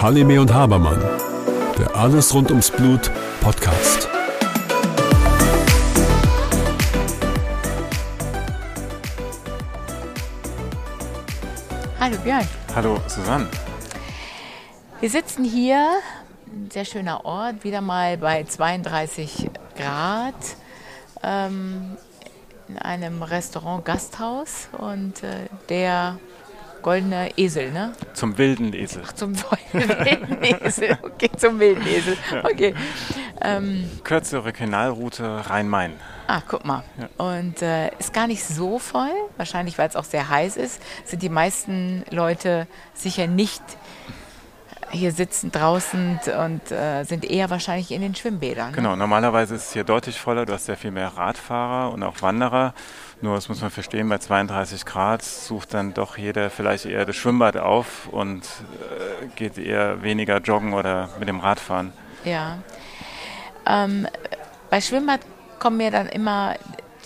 Halime und Habermann, der Alles rund ums Blut Podcast. Hallo Björn. Hallo Susanne. Wir sitzen hier, ein sehr schöner Ort, wieder mal bei 32 Grad ähm, in einem Restaurant Gasthaus und äh, der goldene Esel, ne? Zum wilden Esel. Ach, zum wilden Esel. Okay, zum wilden Esel. Okay. Ähm, Kürzere Kanalroute Rhein-Main. Ah, guck mal. Ja. Und äh, ist gar nicht so voll. Wahrscheinlich, weil es auch sehr heiß ist, sind die meisten Leute sicher nicht hier sitzen draußen und äh, sind eher wahrscheinlich in den Schwimmbädern. Ne? Genau, normalerweise ist es hier deutlich voller. Du hast sehr viel mehr Radfahrer und auch Wanderer. Nur, das muss man verstehen, bei 32 Grad sucht dann doch jeder vielleicht eher das Schwimmbad auf und äh, geht eher weniger joggen oder mit dem Radfahren. Ja. Ähm, bei Schwimmbad kommen mir dann immer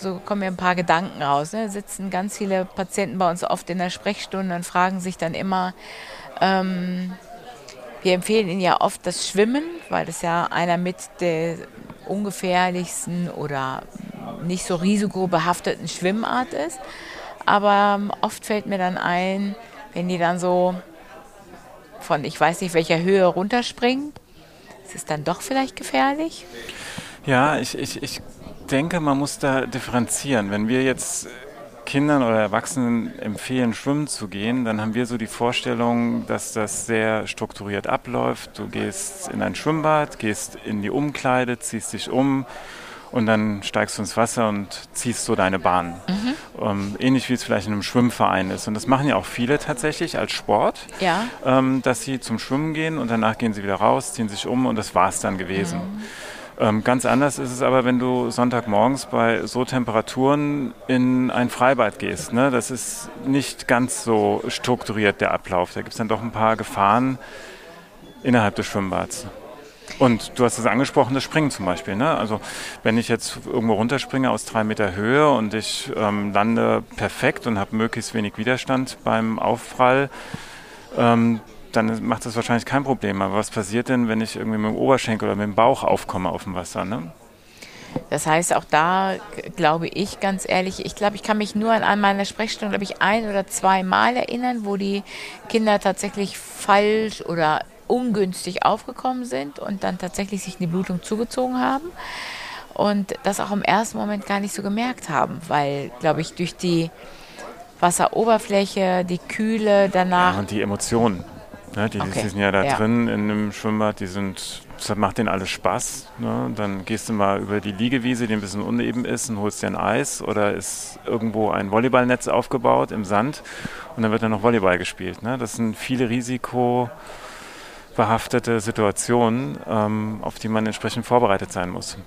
so kommen mir ein paar Gedanken raus. Ne? Sitzen ganz viele Patienten bei uns oft in der Sprechstunde und fragen sich dann immer, ähm, wir empfehlen Ihnen ja oft das Schwimmen, weil das ja einer mit der ungefährlichsten oder nicht so risikobehafteten Schwimmart ist. Aber ähm, oft fällt mir dann ein, wenn die dann so von ich weiß nicht welcher Höhe runterspringen, ist es dann doch vielleicht gefährlich? Ja, ich, ich, ich denke, man muss da differenzieren. Wenn wir jetzt Kindern oder Erwachsenen empfehlen, schwimmen zu gehen, dann haben wir so die Vorstellung, dass das sehr strukturiert abläuft. Du gehst in ein Schwimmbad, gehst in die Umkleide, ziehst dich um und dann steigst du ins Wasser und ziehst so deine Bahn. Mhm. Ähm, ähnlich wie es vielleicht in einem Schwimmverein ist. Und das machen ja auch viele tatsächlich als Sport, ja. ähm, dass sie zum Schwimmen gehen und danach gehen sie wieder raus, ziehen sich um und das war es dann gewesen. Mhm. Ähm, ganz anders ist es aber, wenn du Sonntagmorgens bei so Temperaturen in ein Freibad gehst. Ne? Das ist nicht ganz so strukturiert, der Ablauf. Da gibt es dann doch ein paar Gefahren innerhalb des Schwimmbads. Und du hast es angesprochen, das Springen zum Beispiel. Ne? Also wenn ich jetzt irgendwo runterspringe aus drei Meter Höhe und ich ähm, lande perfekt und habe möglichst wenig Widerstand beim Aufprall, ähm, dann macht das wahrscheinlich kein Problem. Aber was passiert denn, wenn ich irgendwie mit dem Oberschenkel oder mit dem Bauch aufkomme auf dem Wasser? Ne? Das heißt, auch da glaube ich ganz ehrlich, ich glaube, ich kann mich nur an meiner Sprechstunde, glaube ich, ein oder zwei Mal erinnern, wo die Kinder tatsächlich falsch oder ungünstig aufgekommen sind und dann tatsächlich sich eine Blutung zugezogen haben und das auch im ersten Moment gar nicht so gemerkt haben, weil, glaube ich, durch die Wasseroberfläche, die Kühle danach. Ja, und die Emotionen. Ne, die, okay. die, sind ja da ja. drin in dem Schwimmbad, die sind, das macht denen alles Spaß. Ne? Dann gehst du mal über die Liegewiese, die ein bisschen uneben ist, und holst dir ein Eis oder ist irgendwo ein Volleyballnetz aufgebaut im Sand und dann wird dann noch Volleyball gespielt. Ne? Das sind viele risikobehaftete Situationen, ähm, auf die man entsprechend vorbereitet sein muss.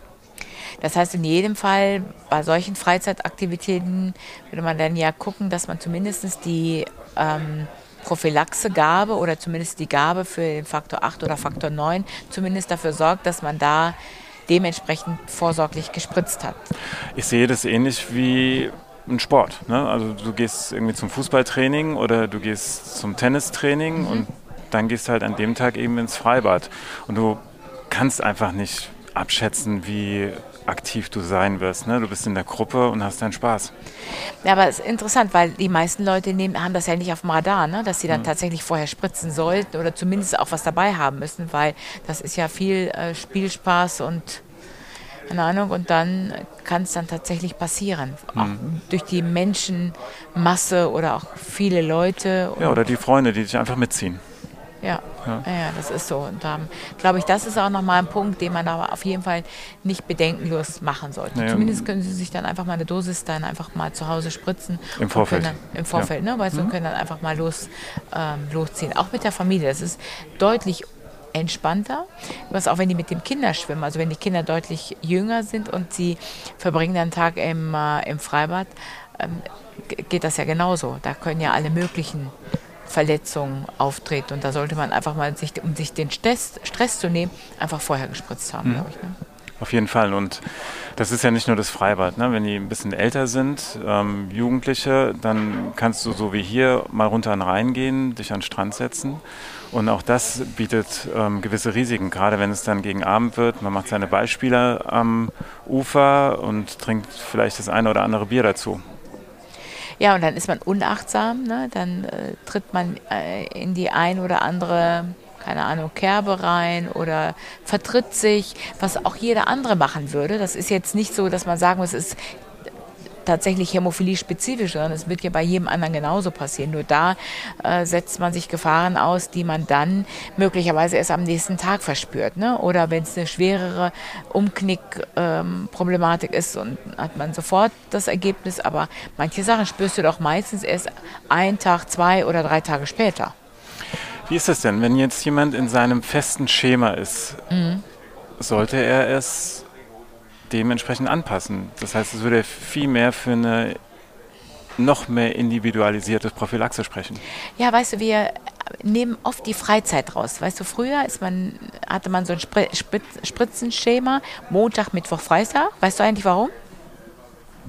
Das heißt, in jedem Fall bei solchen Freizeitaktivitäten würde man dann ja gucken, dass man zumindest die ähm, Prophylaxegabe oder zumindest die Gabe für den Faktor 8 oder Faktor 9 zumindest dafür sorgt, dass man da dementsprechend vorsorglich gespritzt hat. Ich sehe das ähnlich wie ein Sport. Ne? Also du gehst irgendwie zum Fußballtraining oder du gehst zum Tennistraining mhm. und dann gehst halt an dem Tag eben ins Freibad. Und du kannst einfach nicht abschätzen, wie aktiv du sein wirst. Ne? Du bist in der Gruppe und hast deinen Spaß. Ja, aber es ist interessant, weil die meisten Leute nehmen, haben das ja nicht auf dem Radar, ne? dass sie dann mhm. tatsächlich vorher spritzen sollten oder zumindest auch was dabei haben müssen, weil das ist ja viel äh, Spielspaß und keine Ahnung, und dann kann es dann tatsächlich passieren. Mhm. Auch durch die Menschenmasse oder auch viele Leute. Ja, oder die Freunde, die dich einfach mitziehen. Ja. Ja. ja, das ist so. Und da ähm, glaube ich, das ist auch nochmal ein Punkt, den man aber auf jeden Fall nicht bedenkenlos machen sollte. Ja, Zumindest können Sie sich dann einfach mal eine Dosis dann einfach mal zu Hause spritzen. Im Vorfeld. Dann, Im Vorfeld, ja. ne? Weißt mhm. du, können dann einfach mal los, ähm, losziehen. Auch mit der Familie. Das ist deutlich entspannter, was auch wenn die mit dem Kinder schwimmen, also wenn die Kinder deutlich jünger sind und sie verbringen dann einen Tag im, äh, im Freibad, ähm, geht das ja genauso. Da können ja alle möglichen Verletzung auftritt. Und da sollte man einfach mal, sich, um sich den Stress, Stress zu nehmen, einfach vorher gespritzt haben, mhm. glaube ich. Ne? Auf jeden Fall. Und das ist ja nicht nur das Freibad. Ne? Wenn die ein bisschen älter sind, ähm, Jugendliche, dann kannst du so wie hier mal runter an den Rhein gehen, dich an den Strand setzen. Und auch das bietet ähm, gewisse Risiken, gerade wenn es dann gegen Abend wird. Man macht seine Beispiele am Ufer und trinkt vielleicht das eine oder andere Bier dazu. Ja, und dann ist man unachtsam, ne? dann äh, tritt man äh, in die ein oder andere keine Ahnung, Kerbe rein oder vertritt sich, was auch jeder andere machen würde. Das ist jetzt nicht so, dass man sagen muss, es ist tatsächlich Hämophilie-spezifisch, sondern es wird ja bei jedem anderen genauso passieren. Nur da äh, setzt man sich Gefahren aus, die man dann möglicherweise erst am nächsten Tag verspürt. Ne? Oder wenn es eine schwerere Umknick-Problematik ähm, ist und hat man sofort das Ergebnis. Aber manche Sachen spürst du doch meistens erst einen Tag, zwei oder drei Tage später. Wie ist das denn, wenn jetzt jemand in seinem festen Schema ist? Mhm. Sollte er es dementsprechend anpassen? Das heißt, es würde viel mehr für eine noch mehr individualisierte Prophylaxe sprechen. Ja, weißt du, wir nehmen oft die Freizeit raus. Weißt du, früher ist man, hatte man so ein Spritzenschema, Montag, Mittwoch, Freitag. Weißt du eigentlich warum?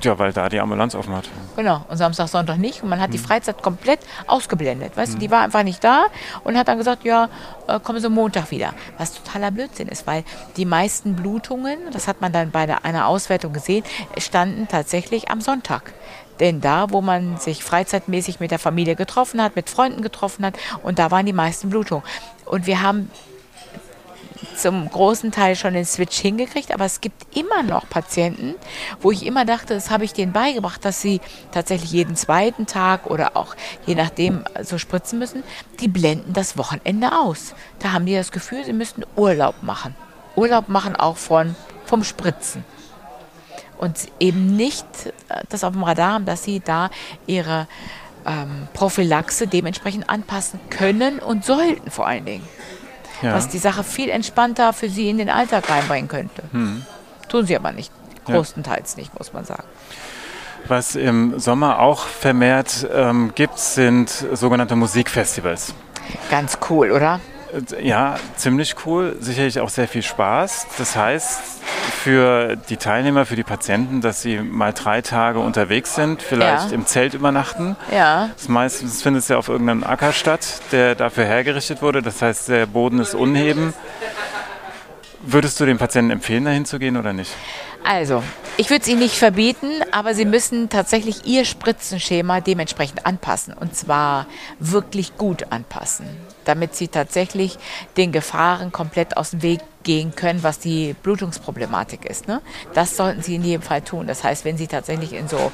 Ja, weil da die Ambulanz offen hat. Genau, und Samstag, Sonntag nicht. Und man hat die hm. Freizeit komplett ausgeblendet. Weißt du, die hm. war einfach nicht da und hat dann gesagt, ja, äh, kommen Sie Montag wieder. Was totaler Blödsinn ist, weil die meisten Blutungen, das hat man dann bei einer Auswertung gesehen, standen tatsächlich am Sonntag. Denn da, wo man sich freizeitmäßig mit der Familie getroffen hat, mit Freunden getroffen hat, und da waren die meisten Blutungen. Und wir haben zum großen Teil schon den Switch hingekriegt, aber es gibt immer noch Patienten, wo ich immer dachte, das habe ich denen beigebracht, dass sie tatsächlich jeden zweiten Tag oder auch je nachdem so spritzen müssen, die blenden das Wochenende aus. Da haben die das Gefühl, sie müssten Urlaub machen. Urlaub machen auch von, vom Spritzen. Und eben nicht äh, das auf dem Radar haben, dass sie da ihre ähm, Prophylaxe dementsprechend anpassen können und sollten vor allen Dingen ja. was die Sache viel entspannter für sie in den Alltag reinbringen könnte. Hm. Tun sie aber nicht, größtenteils ja. nicht, muss man sagen. Was im Sommer auch vermehrt ähm, gibt, sind sogenannte Musikfestivals. Ganz cool, oder? Ja, ziemlich cool. Sicherlich auch sehr viel Spaß. Das heißt, für die Teilnehmer, für die Patienten, dass sie mal drei Tage unterwegs sind, vielleicht ja. im Zelt übernachten. Ja. Das meistens findet es ja auf irgendeinem Acker statt, der dafür hergerichtet wurde. Das heißt, der Boden ist unheben. Würdest du den Patienten empfehlen, dahin zu gehen oder nicht? Also, ich würde es Ihnen nicht verbieten, aber Sie müssen tatsächlich Ihr Spritzenschema dementsprechend anpassen. Und zwar wirklich gut anpassen, damit Sie tatsächlich den Gefahren komplett aus dem Weg gehen können, was die Blutungsproblematik ist. Ne? Das sollten Sie in jedem Fall tun. Das heißt, wenn Sie tatsächlich in so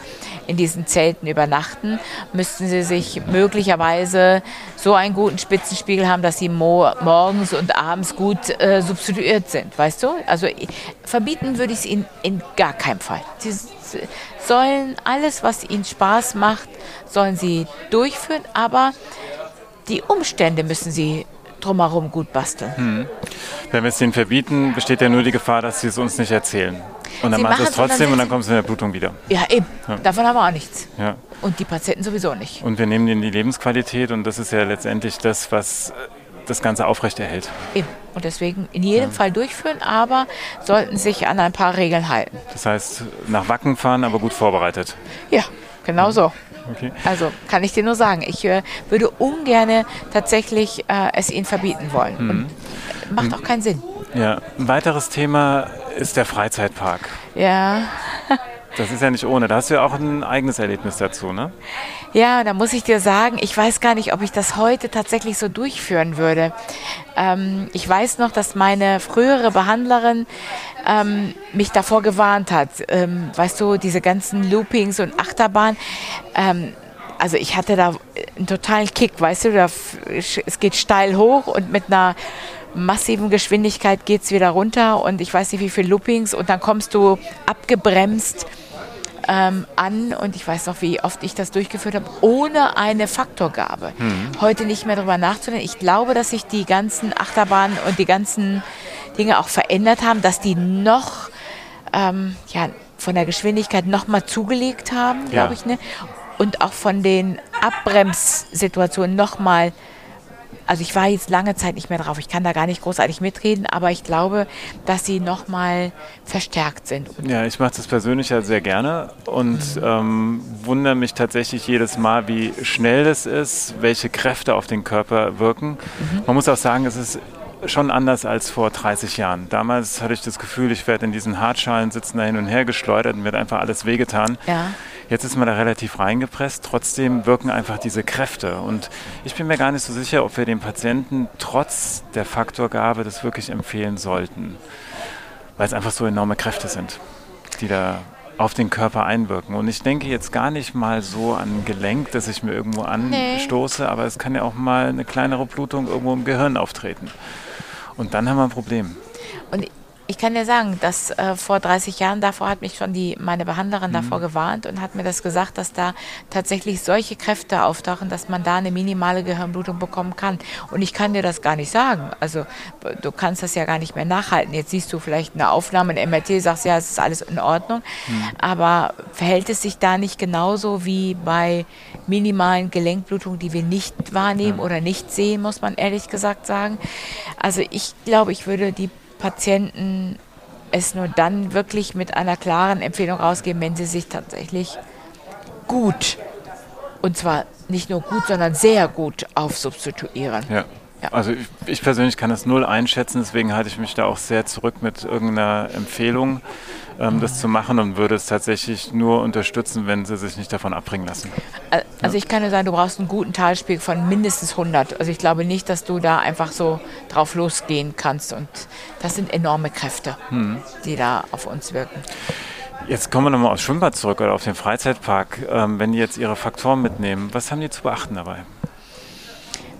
in diesen Zelten übernachten, müssten Sie sich möglicherweise so einen guten Spitzenspiegel haben, dass Sie mo morgens und abends gut äh, substituiert sind. Weißt du? Also verbieten würde ich es Ihnen in gar keinem Fall. Sie sollen alles, was Ihnen Spaß macht, sollen Sie durchführen, aber die Umstände müssen Sie drumherum gut basteln. Hm. Wenn wir es denen verbieten, besteht ja nur die Gefahr, dass sie es uns nicht erzählen. Und dann sie machen sie es trotzdem und dann, kommt es in der Blutung wieder. Ja, eben. Ja. Davon haben wir auch nichts. Ja. Und die Patienten sowieso nicht. Und wir nehmen ihnen die Lebensqualität und das ist ja letztendlich das, was das Ganze aufrechterhält. Eben. Und deswegen in jedem ja. Fall durchführen, aber sollten sich an ein paar Regeln halten. Das heißt, nach Wacken fahren, aber gut vorbereitet. Ja, genau so. Okay. Also kann ich dir nur sagen, ich äh, würde ungern tatsächlich äh, es ihnen verbieten wollen. Mhm. Und macht auch keinen Sinn. Ja, ein weiteres Thema ist der Freizeitpark. Ja. Das ist ja nicht ohne. Da hast du ja auch ein eigenes Erlebnis dazu, ne? Ja, da muss ich dir sagen, ich weiß gar nicht, ob ich das heute tatsächlich so durchführen würde. Ähm, ich weiß noch, dass meine frühere Behandlerin ähm, mich davor gewarnt hat. Ähm, weißt du, diese ganzen Loopings und Achterbahn. Ähm, also ich hatte da einen totalen Kick, weißt du, da, es geht steil hoch und mit einer massiven Geschwindigkeit geht es wieder runter und ich weiß nicht wie viele Loopings und dann kommst du abgebremst ähm, an und ich weiß noch, wie oft ich das durchgeführt habe, ohne eine Faktorgabe. Mhm. Heute nicht mehr darüber nachzudenken. Ich glaube, dass sich die ganzen Achterbahnen und die ganzen Dinge auch verändert haben, dass die noch ähm, ja, von der Geschwindigkeit noch mal zugelegt haben, glaube ja. ich. Ne? Und auch von den Abbremssituationen noch mal also ich war jetzt lange Zeit nicht mehr drauf. Ich kann da gar nicht großartig mitreden, aber ich glaube, dass sie nochmal verstärkt sind. Ja, ich mache das persönlich ja sehr gerne und mhm. ähm, wundere mich tatsächlich jedes Mal, wie schnell das ist, welche Kräfte auf den Körper wirken. Mhm. Man muss auch sagen, es ist schon anders als vor 30 Jahren. Damals hatte ich das Gefühl, ich werde in diesen Hartschalen sitzen, da hin und her geschleudert und wird einfach alles wehgetan. Ja. Jetzt ist man da relativ reingepresst, trotzdem wirken einfach diese Kräfte. Und ich bin mir gar nicht so sicher, ob wir dem Patienten trotz der Faktorgabe das wirklich empfehlen sollten. Weil es einfach so enorme Kräfte sind, die da auf den Körper einwirken. Und ich denke jetzt gar nicht mal so an Gelenk, das ich mir irgendwo anstoße, nee. aber es kann ja auch mal eine kleinere Blutung irgendwo im Gehirn auftreten. Und dann haben wir ein Problem. Und ich kann dir sagen, dass äh, vor 30 Jahren davor hat mich schon die, meine Behandlerin mhm. davor gewarnt und hat mir das gesagt, dass da tatsächlich solche Kräfte auftauchen, dass man da eine minimale Gehirnblutung bekommen kann. Und ich kann dir das gar nicht sagen. Also du kannst das ja gar nicht mehr nachhalten. Jetzt siehst du vielleicht eine Aufnahme, ein MRT, sagst ja, es ist alles in Ordnung. Mhm. Aber verhält es sich da nicht genauso wie bei minimalen Gelenkblutungen, die wir nicht wahrnehmen mhm. oder nicht sehen, muss man ehrlich gesagt sagen. Also ich glaube, ich würde die Patienten es nur dann wirklich mit einer klaren Empfehlung rausgeben, wenn sie sich tatsächlich gut, und zwar nicht nur gut, sondern sehr gut aufsubstituieren. Ja. Ja. Also ich, ich, persönlich kann das null einschätzen, deswegen halte ich mich da auch sehr zurück mit irgendeiner Empfehlung ähm, das zu machen und würde es tatsächlich nur unterstützen, wenn sie sich nicht davon abbringen lassen. Also ich kann nur sagen, du brauchst einen guten Talspiegel von mindestens 100. Also ich glaube nicht, dass du da einfach so drauf losgehen kannst und das sind enorme Kräfte, hm. die da auf uns wirken. Jetzt kommen wir nochmal aufs Schwimmbad zurück oder auf den Freizeitpark. Ähm, wenn die jetzt ihre Faktoren mitnehmen, was haben die zu beachten dabei?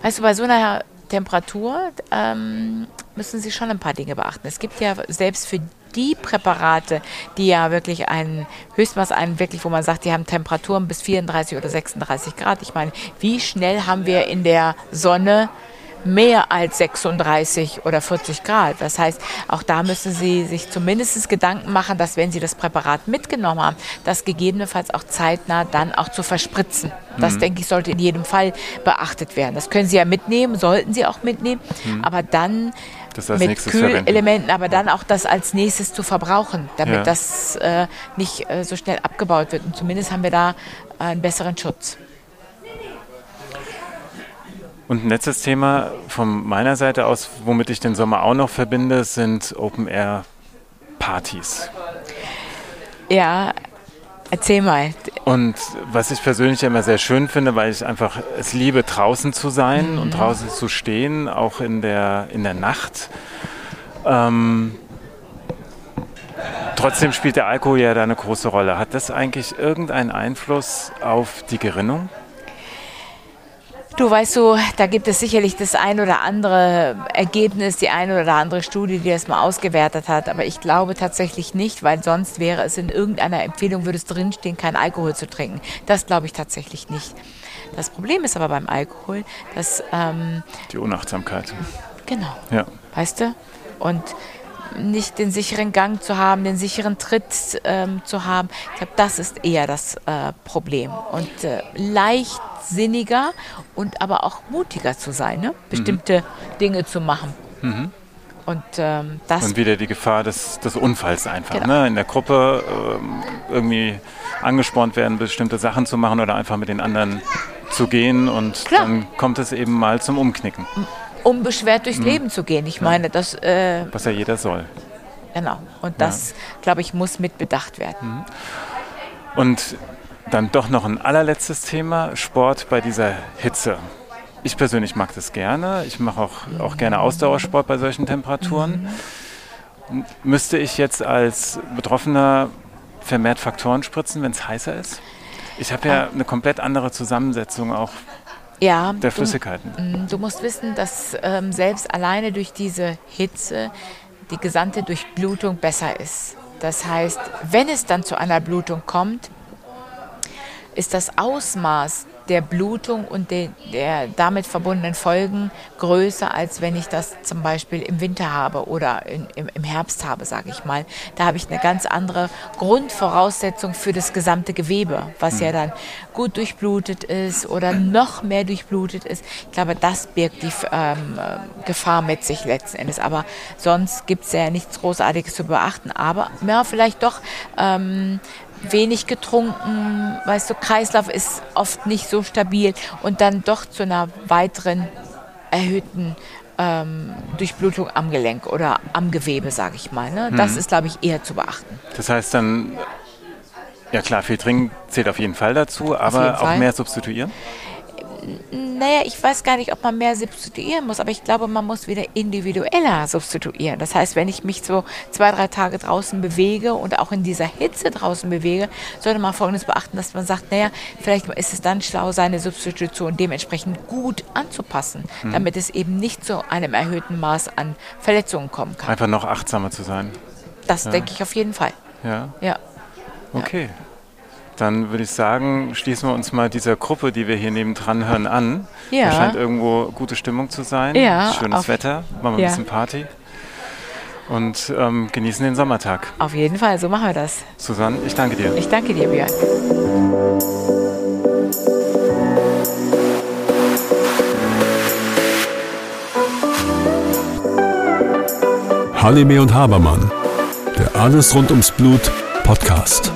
Weißt du, bei so einer Temperatur ähm, müssen Sie schon ein paar Dinge beachten. Es gibt ja selbst für die Präparate, die ja wirklich ein Höchstmaß ein, wirklich, wo man sagt, die haben Temperaturen bis 34 oder 36 Grad. Ich meine, wie schnell haben wir in der Sonne mehr als 36 oder 40 Grad. Das heißt, auch da müssen Sie sich zumindest Gedanken machen, dass wenn Sie das Präparat mitgenommen haben, das gegebenenfalls auch zeitnah dann auch zu verspritzen. Das, mhm. denke ich, sollte in jedem Fall beachtet werden. Das können Sie ja mitnehmen, sollten Sie auch mitnehmen, mhm. aber dann mit Kühlelementen, aber dann auch das als nächstes zu verbrauchen, damit ja. das äh, nicht äh, so schnell abgebaut wird. Und zumindest haben wir da äh, einen besseren Schutz. Und ein letztes Thema von meiner Seite aus, womit ich den Sommer auch noch verbinde, sind Open-Air-Partys. Ja, erzähl mal. Und was ich persönlich immer sehr schön finde, weil ich einfach es liebe, draußen zu sein mhm. und draußen zu stehen, auch in der, in der Nacht. Ähm, trotzdem spielt der Alkohol ja da eine große Rolle. Hat das eigentlich irgendeinen Einfluss auf die Gerinnung? Du weißt so, da gibt es sicherlich das ein oder andere Ergebnis, die eine oder andere Studie, die das mal ausgewertet hat. Aber ich glaube tatsächlich nicht, weil sonst wäre es in irgendeiner Empfehlung, würde es drinstehen, kein Alkohol zu trinken. Das glaube ich tatsächlich nicht. Das Problem ist aber beim Alkohol, dass... Ähm, die Unachtsamkeit. Genau. Ja. Weißt du? Und nicht den sicheren Gang zu haben, den sicheren Tritt ähm, zu haben. Ich glaube, das ist eher das äh, Problem. Und äh, leichtsinniger und aber auch mutiger zu sein, ne? bestimmte mhm. Dinge zu machen. Mhm. Und, ähm, das und wieder die Gefahr des, des Unfalls einfach. Genau. Ne? In der Gruppe ähm, irgendwie angespornt werden, bestimmte Sachen zu machen oder einfach mit den anderen zu gehen und Klar. dann kommt es eben mal zum Umknicken unbeschwert durchs mhm. Leben zu gehen. Ich meine, das. Äh, Was ja jeder soll. Genau. Und das, ja. glaube ich, muss mit bedacht werden. Mhm. Und dann doch noch ein allerletztes Thema: Sport bei dieser Hitze. Ich persönlich mag das gerne. Ich mache auch, auch gerne Ausdauersport bei solchen Temperaturen. Mhm. Müsste ich jetzt als Betroffener vermehrt Faktoren spritzen, wenn es heißer ist? Ich habe ja ah. eine komplett andere Zusammensetzung auch ja, der Flüssigkeiten. Du, du musst wissen, dass ähm, selbst alleine durch diese Hitze die gesamte Durchblutung besser ist. Das heißt, wenn es dann zu einer Blutung kommt, ist das Ausmaß der Blutung und de, der damit verbundenen Folgen größer, als wenn ich das zum Beispiel im Winter habe oder in, im, im Herbst habe, sage ich mal. Da habe ich eine ganz andere Grundvoraussetzung für das gesamte Gewebe, was ja dann gut durchblutet ist oder noch mehr durchblutet ist. Ich glaube, das birgt die ähm, Gefahr mit sich letzten Endes. Aber sonst gibt es ja nichts Großartiges zu beachten. Aber ja, vielleicht doch ähm, wenig getrunken, weißt du, Kreislauf ist oft nicht so stabil und dann doch zu einer weiteren erhöhten ähm, Durchblutung am Gelenk oder am Gewebe, sage ich mal. Ne? Das mhm. ist, glaube ich, eher zu beachten. Das heißt dann, ja klar, viel trinken zählt auf jeden Fall dazu, aber auch mehr substituieren? Naja, ich weiß gar nicht, ob man mehr substituieren muss, aber ich glaube, man muss wieder individueller substituieren. Das heißt, wenn ich mich so zwei, drei Tage draußen bewege und auch in dieser Hitze draußen bewege, sollte man Folgendes beachten, dass man sagt, naja, vielleicht ist es dann schlau, seine Substitution dementsprechend gut anzupassen, mhm. damit es eben nicht zu einem erhöhten Maß an Verletzungen kommen kann. Einfach noch achtsamer zu sein. Das ja. denke ich auf jeden Fall. Ja. Ja. Okay. Ja. Dann würde ich sagen, schließen wir uns mal dieser Gruppe, die wir hier nebendran hören, an. Ja. Da scheint irgendwo gute Stimmung zu sein. Ja, Schönes Wetter, machen wir ja. ein bisschen Party. Und ähm, genießen den Sommertag. Auf jeden Fall, so machen wir das. Susanne, ich danke dir. Ich danke dir, Björn. Halime und Habermann, der Alles rund ums Blut Podcast.